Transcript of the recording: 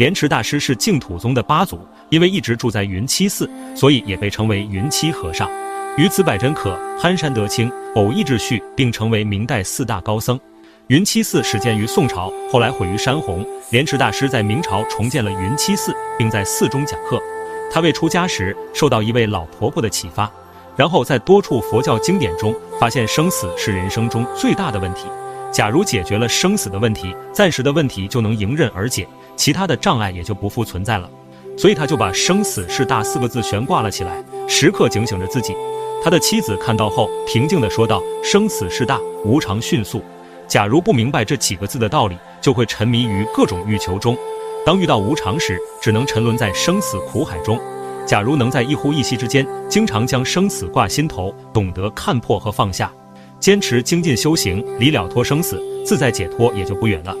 莲池大师是净土宗的八祖，因为一直住在云栖寺，所以也被称为云栖和尚。于此百真可、憨山德清、偶益智旭，并成为明代四大高僧。云栖寺始建于宋朝，后来毁于山洪。莲池大师在明朝重建了云栖寺，并在寺中讲课。他未出家时，受到一位老婆婆的启发，然后在多处佛教经典中发现生死是人生中最大的问题。假如解决了生死的问题，暂时的问题就能迎刃而解，其他的障碍也就不复存在了。所以他就把“生死事大”四个字悬挂了起来，时刻警醒着自己。他的妻子看到后，平静地说道：“生死事大，无常迅速。假如不明白这几个字的道理，就会沉迷于各种欲求中。当遇到无常时，只能沉沦在生死苦海中。假如能在一呼一吸之间，经常将生死挂心头，懂得看破和放下。”坚持精进修行，离了脱生死，自在解脱也就不远了。